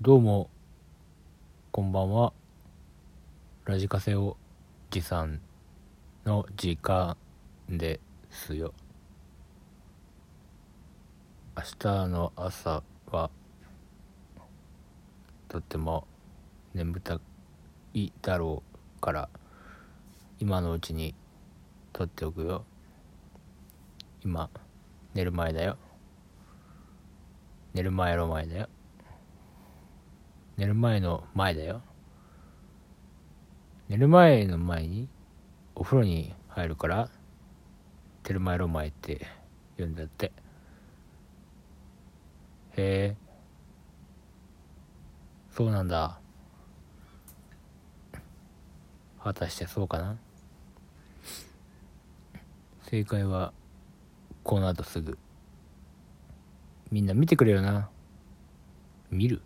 どうも、こんばんは。ラジカセおじさんの時間ですよ。明日の朝は、とっても眠たいだろうから、今のうちに撮っておくよ。今、寝る前だよ。寝る前の前だよ。寝る前の前だよ。寝る前の前にお風呂に入るから、寝る前の前って言うんだって。へえ。そうなんだ。果たしてそうかな？正解は、この後すぐ。みんな見てくれよな。見る